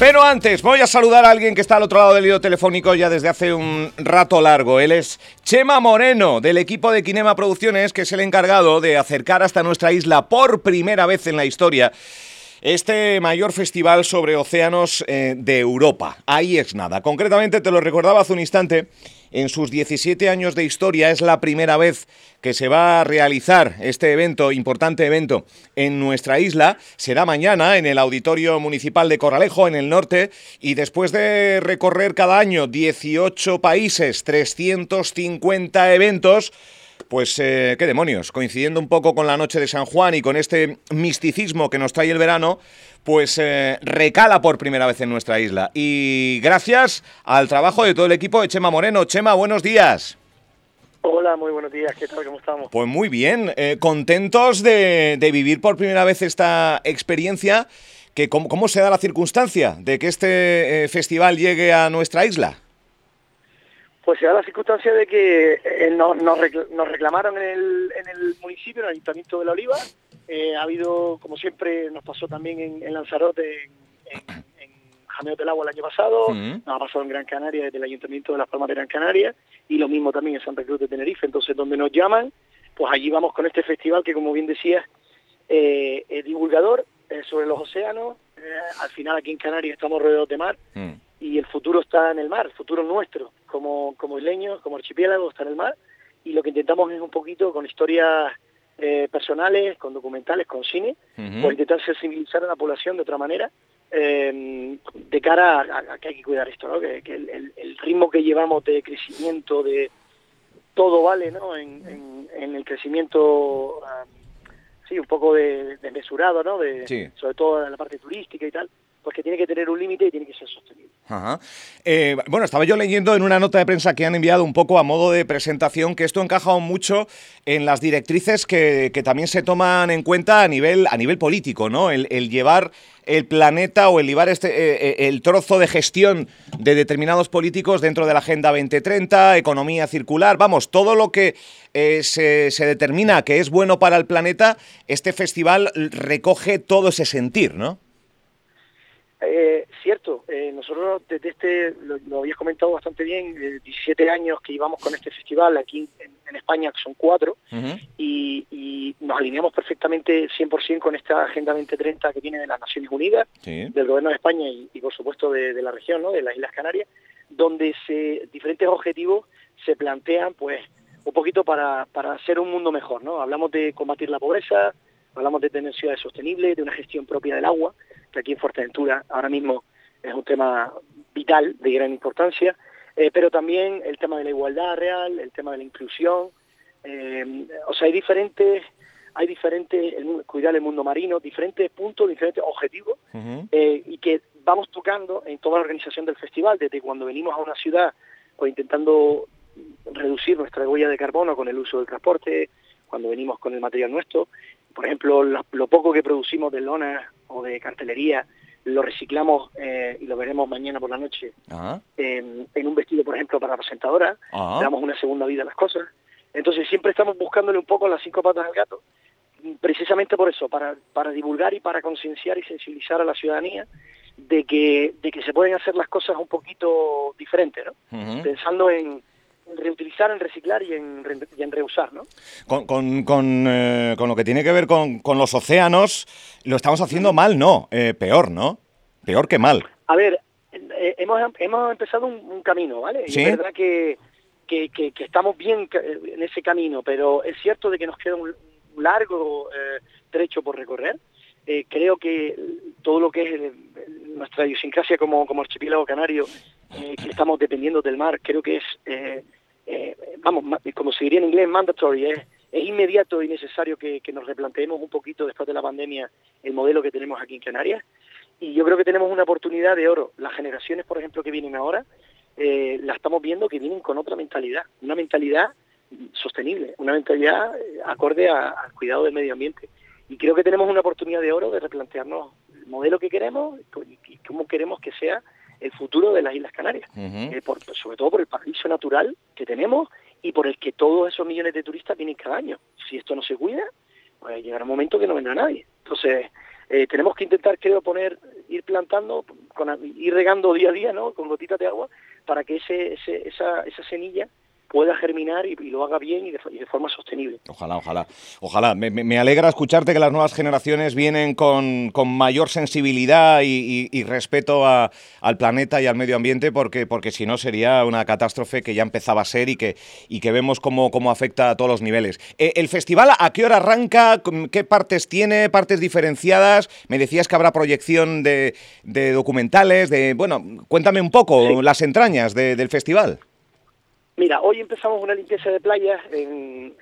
Pero antes, voy a saludar a alguien que está al otro lado del hilo telefónico ya desde hace un rato largo. Él es Chema Moreno, del equipo de Kinema Producciones, que es el encargado de acercar hasta nuestra isla por primera vez en la historia este mayor festival sobre océanos eh, de Europa. Ahí es nada. Concretamente, te lo recordaba hace un instante, en sus 17 años de historia es la primera vez que se va a realizar este evento, importante evento, en nuestra isla. Será mañana en el Auditorio Municipal de Corralejo, en el norte, y después de recorrer cada año 18 países, 350 eventos, pues eh, qué demonios, coincidiendo un poco con la noche de San Juan y con este misticismo que nos trae el verano, pues eh, recala por primera vez en nuestra isla. Y gracias al trabajo de todo el equipo de Chema Moreno. Chema, buenos días. Hola, muy buenos días, ¿qué tal? ¿Cómo estamos? Pues muy bien, eh, contentos de, vivir por primera vez esta experiencia. Que, ¿cómo, se da la circunstancia de que este festival llegue a nuestra isla? Pues se da la circunstancia de que eh, nos, reclamaron en el, municipio, en el Ayuntamiento de la Oliva. Eh, ha habido, como siempre, nos pasó también en, Lanzarote, en, en, Jameo del Agua el año pasado, nos ha pasado en Gran Canaria, desde el Ayuntamiento de Las Palmas de Gran Canaria, y lo mismo también en Santa Cruz de Tenerife. Entonces, donde nos llaman, pues allí vamos con este festival que, como bien decías, eh, es divulgador sobre los océanos. al final, aquí en Canarias estamos rodeados de mar. Mm y el futuro está en el mar, el futuro nuestro, como, como isleños, como archipiélago, está en el mar, y lo que intentamos es un poquito con historias eh, personales, con documentales, con cine, uh intentar sensibilizar a la población de otra manera, eh, de cara a, que hay que cuidar esto, ¿no? que, el, ritmo que llevamos de crecimiento, de todo vale ¿no? en, el crecimiento, ah, sí, un poco de, desmesurado, ¿no? de, sobre todo en la parte turística y tal, pues que tiene que tener un límite y tiene que ser sostenible. Eh, bueno, estaba yo leyendo en una nota de prensa que han enviado un poco a modo de presentación que esto encaja mucho en las directrices que, también se toman en cuenta a nivel, a nivel político, ¿no? El, llevar el planeta o el llevar este, eh, eh, el trozo de gestión de determinados políticos dentro de la Agenda 2030, economía circular, vamos, todo lo que se determina que es bueno para el planeta, este festival recoge todo ese sentir, ¿no? Eh, cierto, eh, nosotros desde este, lo, habías comentado bastante bien, 17 eh, años que llevamos con este festival aquí en, España, que son cuatro, y, nos alineamos perfectamente 100% con esta Agenda 2030 que viene de las Naciones Unidas, del Gobierno de España y, por supuesto de, la región, ¿no? de las Islas Canarias, donde se, diferentes objetivos se plantean pues un poquito para, para hacer un mundo mejor. ¿no? Hablamos de combatir la pobreza, hablamos de tener ciudades sostenibles, de una gestión propia del agua, que aquí en Fuerteventura ahora mismo es un tema vital, de gran importancia, eh, pero también el tema de la igualdad real, el tema de la inclusión, eh, o sea, hay diferentes, hay diferentes, cuidar el mundo marino, diferentes puntos, diferentes objetivos, eh, y que vamos tocando en toda la organización del festival, desde cuando venimos a una ciudad, pues intentando reducir nuestra huella de carbono con el uso del transporte, cuando venimos con el material nuestro, por ejemplo, lo, poco que producimos de lona o de cartelería lo reciclamos eh, y lo veremos mañana por la noche en, un vestido, por ejemplo, para presentadora, damos una segunda vida a las cosas. Entonces siempre estamos buscándole un poco las cinco patas al gato, precisamente por eso, para, para divulgar y para concienciar y sensibilizar a la ciudadanía de que, de que se pueden hacer las cosas un poquito diferentes, ¿no? Pensando en, reutilizar, en reciclar y en, en reusar, ¿no? Con, con, eh, con, lo que tiene que ver con, con, los océanos, lo estamos haciendo mal, ¿no? Eh, peor, ¿no? Peor que mal. A ver, eh, hemos, hemos empezado un, camino, ¿vale? ¿Sí? es verdad que, que, que, estamos bien en ese camino, pero es cierto de que nos queda un, largo trecho por recorrer. creo que todo lo que es nuestra idiosincrasia como, como archipiélago canario, que estamos dependiendo del mar, creo que es eh, vamos, como se diría en inglés, mandatory, es, inmediato y necesario que, nos replanteemos un poquito después de la pandemia el modelo que tenemos aquí en Canarias. Y yo creo que tenemos una oportunidad de oro. Las generaciones, por ejemplo, que vienen ahora, eh, la estamos viendo que vienen con otra mentalidad, una mentalidad sostenible, una mentalidad eh, acorde al cuidado del medio ambiente. Y creo que tenemos una oportunidad de oro de replantearnos el modelo que queremos y cómo queremos que sea el futuro de las Islas Canarias, eh, sobre todo por el paraíso natural que tenemos y por el que todos esos millones de turistas vienen cada año. Si esto no se cuida, pues llegará un momento que no vendrá nadie. Entonces, eh, tenemos que intentar, creo, poner, ir plantando, con, ir regando día a día, ¿no? Con gotitas de agua, para que ese, esa, esa semilla pueda germinar y, lo haga bien y de, forma sostenible. Ojalá, ojalá. Ojalá. Me, alegra escucharte que las nuevas generaciones vienen con, mayor sensibilidad y, respeto al planeta y al medio ambiente, porque, porque si no sería una catástrofe que ya empezaba a ser y que, y que vemos cómo, cómo afecta a todos los niveles. Eh, ¿El festival a qué hora arranca? ¿Qué partes tiene? ¿Partes diferenciadas? Me decías que habrá proyección de, documentales, de... Bueno, cuéntame un poco las entrañas del festival. Mira, hoy empezamos una limpieza de playas en,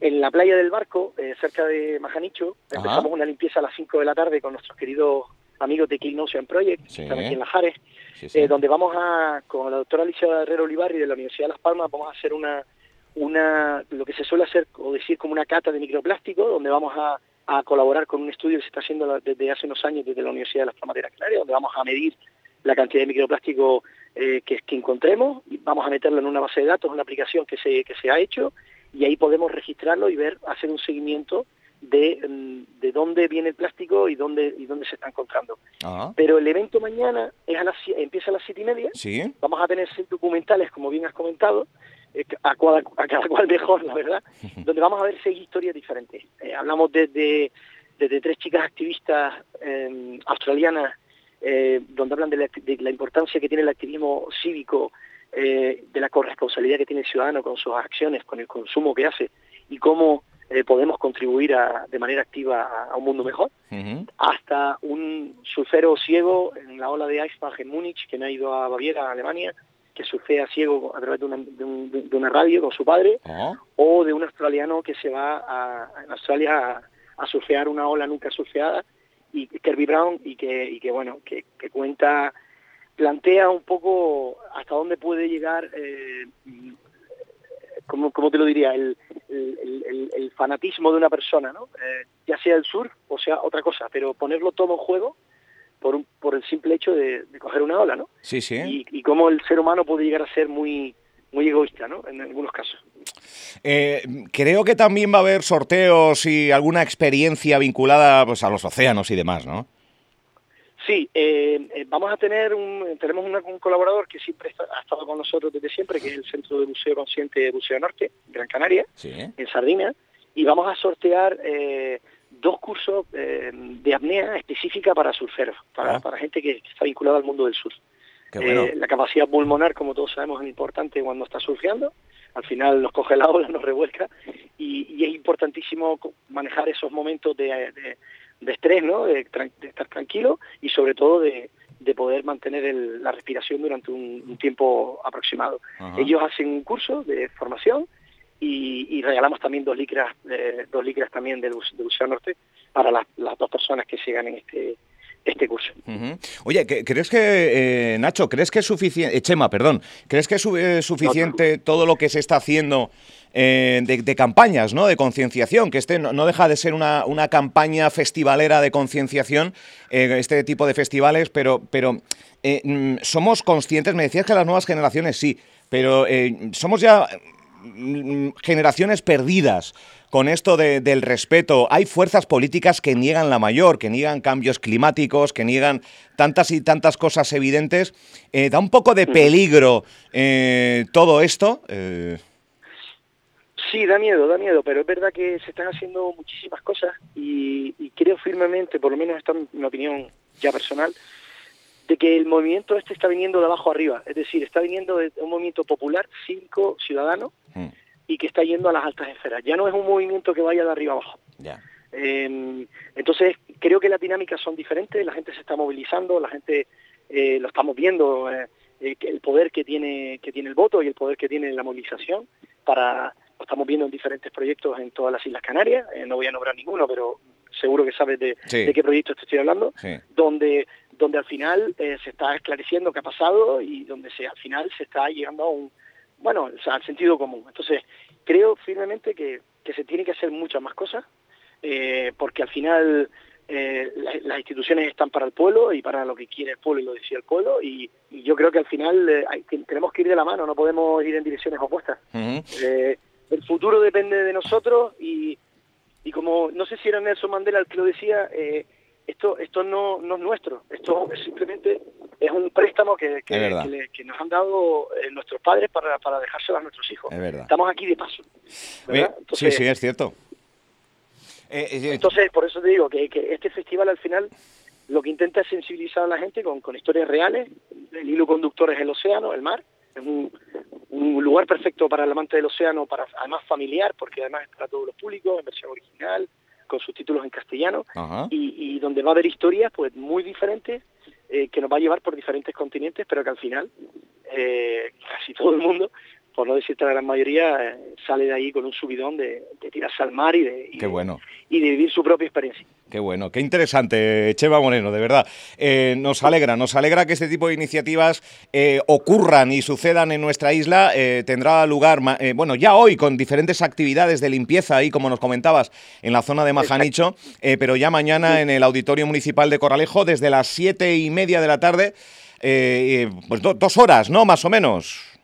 en, la playa del Barco, eh, cerca de Majanicho. Empezamos una limpieza a las 5 de la tarde con nuestros queridos amigos de Clean Ocean Project, que están aquí en Lajares, eh, donde vamos a, con la doctora Alicia Herrero Olivarri de la Universidad de Las Palmas, vamos a hacer una, una, lo que se suele hacer o decir como una cata de microplástico, donde vamos a, a colaborar con un estudio que se está haciendo desde hace unos años desde la Universidad de Las Palmas de Gran Canaria, donde vamos a medir la cantidad de microplástico eh, que, que encontremos, vamos a meterlo en una base de datos, una aplicación que se, que se ha hecho, y ahí podemos registrarlo y ver, hacer un seguimiento de, mm, de dónde viene el plástico y dónde y dónde se está encontrando. Ah. Pero el evento mañana es a las, empieza a las siete y media. ¿Sí? Vamos a tener seis documentales, como bien has comentado, eh, a, a, cada cual mejor, la verdad, donde vamos a ver seis historias diferentes. Eh, hablamos desde, desde tres chicas activistas eh, australianas eh, donde hablan de la, importancia que tiene el activismo cívico, eh, de la corresponsabilidad que tiene el ciudadano con sus acciones, con el consumo que hace y cómo eh, podemos contribuir de manera activa a, un mundo mejor, hasta un surfero ciego en la ola de Eisbach en Múnich, que me ha ido a Baviera, a Alemania, que surfea ciego a través de una, radio con su padre, ah. o de un australiano que se va a, Australia a surfear una ola nunca surfeada y Kirby Brown y que, y que bueno, que, cuenta, plantea un poco hasta dónde puede llegar, eh, como, te lo diría, el, el, fanatismo de una persona, ¿no? Eh, ya sea el sur o sea otra cosa, pero ponerlo todo en juego por, un, por el simple hecho de, coger una ola, ¿no? Sí, sí. Y, y cómo el ser humano puede llegar a ser muy muy egoísta, ¿no? En algunos casos. Eh, creo que también va a haber sorteos y alguna experiencia vinculada pues, a los océanos y demás, ¿no? Sí, eh, eh, vamos a tener un, tenemos un colaborador que siempre ha estado con nosotros desde siempre, que es el Centro de Buceo Consciente de Buceo Norte, Gran Canaria, en Sardina, y vamos a sortear dos cursos de apnea específica para surferos, para, ah. para gente que está vinculada al mundo del Eh, la capacidad pulmonar, como todos sabemos, es importante cuando está surfeando. Al final nos coge la ola, nos revuelca y, es importantísimo manejar esos momentos de, estrés, ¿no? De, estar tranquilo y sobre todo de, poder mantener la respiración durante un, tiempo aproximado. Ellos hacen un curso de formación y, regalamos también dos licras, eh, dos licras también del, del Norte para las, las dos personas que sigan en este este curso. Oye, ¿crees que, eh, Nacho, crees que es suficiente, eh, Chema, perdón, ¿crees que es eh, suficiente todo lo que se está haciendo de, campañas, ¿no? de concienciación? Que este no, deja de ser una, campaña festivalera de concienciación, este tipo de festivales, pero, pero mm, somos conscientes, me decías que las nuevas generaciones sí, pero somos ya generaciones perdidas con esto del respeto. Hay fuerzas políticas que niegan la mayor, que niegan cambios climáticos, que niegan tantas y tantas cosas evidentes. Eh, ¿Da un poco de peligro eh, todo esto? Eh. Sí, da miedo, da miedo, pero es verdad que se están haciendo muchísimas cosas y, creo firmemente, por lo menos esta es mi opinión ya personal, de que el movimiento este está viniendo de abajo arriba, es decir, está viniendo de un movimiento popular, cívico, ciudadano, mm. y que está yendo a las altas esferas. Ya no es un movimiento que vaya de arriba abajo. Em, entonces, creo que las dinámicas son diferentes, la gente se está movilizando, la gente eh, lo estamos viendo, eh, eh, el poder que tiene, que tiene el voto y el poder que tiene la movilización, para lo estamos viendo en diferentes proyectos en todas las Islas Canarias, no voy a nombrar ninguno, pero seguro que sabes de, qué proyecto te estoy hablando, donde donde al final se está esclareciendo qué ha pasado y donde se al final se está llegando a un bueno, al sentido común. Entonces, creo firmemente que, se tiene que hacer muchas más cosas, eh, porque al final eh, las instituciones están para el pueblo y para lo que quiere el pueblo y lo decía el pueblo, y, yo creo que al final eh, tenemos que ir de la mano, no podemos ir en direcciones opuestas. el futuro depende de nosotros y, y como no sé si era Nelson Mandela el que lo decía, eh, esto esto no, no es nuestro, esto es simplemente es un préstamo que, que, nos han dado eh, nuestros padres para, para dejárselo a nuestros hijos. Estamos aquí de paso. sí, sí, es cierto. entonces, por eso te digo que, que este festival al final lo que intenta es sensibilizar a la gente con, con historias reales. El hilo conductor es el océano, el mar. Es un, un lugar perfecto para el amante del océano, para además familiar, porque además es para todos los públicos, en versión original, con sus títulos en castellano, y, donde va a haber historias pues muy diferentes eh, que nos va a llevar por diferentes continentes, pero que al final eh, casi todo el mundo por no decirte la gran mayoría, eh, sale de ahí con un subidón de, tirarse al mar y de, Qué bueno. y de vivir su propia experiencia. Qué bueno, qué interesante, Cheva Moreno, de verdad. Eh, nos alegra, nos alegra que este tipo de iniciativas eh, ocurran y sucedan en nuestra isla. tendrá lugar, bueno, ya hoy con diferentes actividades de limpieza ahí, como nos comentabas, en la zona de Majanicho, pero ya mañana en el Auditorio Municipal de Corralejo, desde las siete y media de la tarde, pues dos horas, ¿no? Más o menos.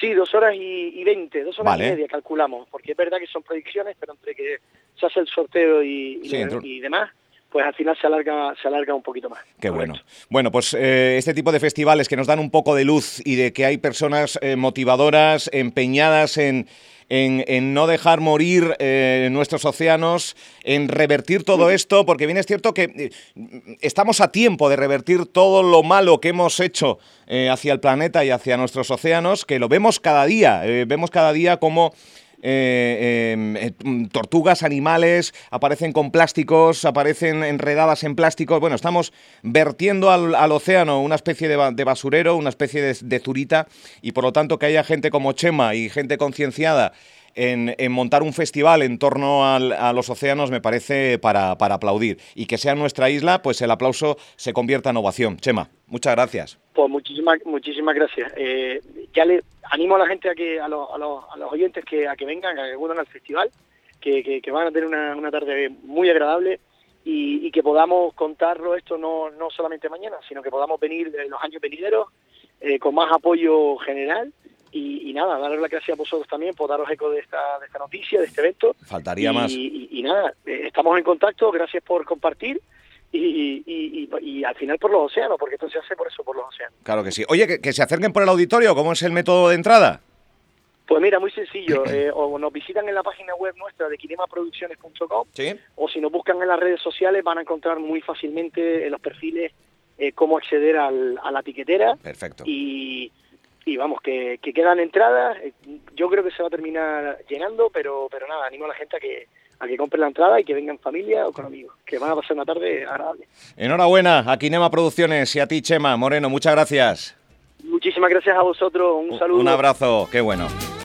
Sí, dos horas y veinte, dos horas y media calculamos, porque es verdad que son predicciones, pero entre que se hace el sorteo y, y, demás, pues al final se alarga, se alarga un poquito más. Qué bueno. Bueno, pues eh, este tipo de festivales que nos dan un poco de luz y de que hay personas eh, motivadoras, empeñadas en en, no dejar morir eh, nuestros océanos, en revertir todo esto, porque bien es cierto que eh, estamos a tiempo de revertir todo lo malo que hemos hecho eh, hacia el planeta y hacia nuestros océanos, que lo vemos cada día, vemos cada día como eh, eh, tortugas, animales, aparecen con plásticos, aparecen enredadas en plásticos. Bueno, estamos vertiendo al, océano una especie de, basurero, una especie de, zurita, y por lo tanto que haya gente como Chema y gente concienciada en, montar un festival en torno a los océanos me parece para, aplaudir. Y que sea nuestra isla, pues el aplauso se convierta en ovación. Chema, muchas gracias. Pues muchísimas, muchísimas gracias. Eh, ya le animo a la gente a que a los, a los, a los oyentes que a que vengan, a que acudan al festival, que, que, van a tener una, una tarde muy agradable y, que podamos contarlo esto no, no solamente mañana, sino que podamos venir en los años venideros eh, con más apoyo general y, nada, daros las gracias a vosotros también por daros eco de esta, de esta noticia, de este evento. Faltaría más. Y, nada, eh, estamos en contacto, gracias por compartir y, al final por los océanos, porque esto se hace por eso, por los océanos. Claro que sí. Oye, que, se acerquen por el auditorio, ¿cómo es el método de entrada? Pues mira, muy sencillo. Eh, o nos visitan en la página web nuestra de kinemaproducciones.com o si nos buscan en las redes sociales van a encontrar muy fácilmente en los perfiles eh, cómo acceder al, a la tiquetera. Perfecto. Y, y vamos, que, que quedan entradas. Eh, yo creo que se va a terminar llenando, pero, pero nada, animo a la gente a que, a que compren la entrada y que vengan familia o con amigos, que van a pasar una tarde agradable. Enhorabuena a Kinema Producciones y a ti, Chema Moreno, muchas gracias. Muchísimas gracias a vosotros, un saludo. Un abrazo, qué bueno.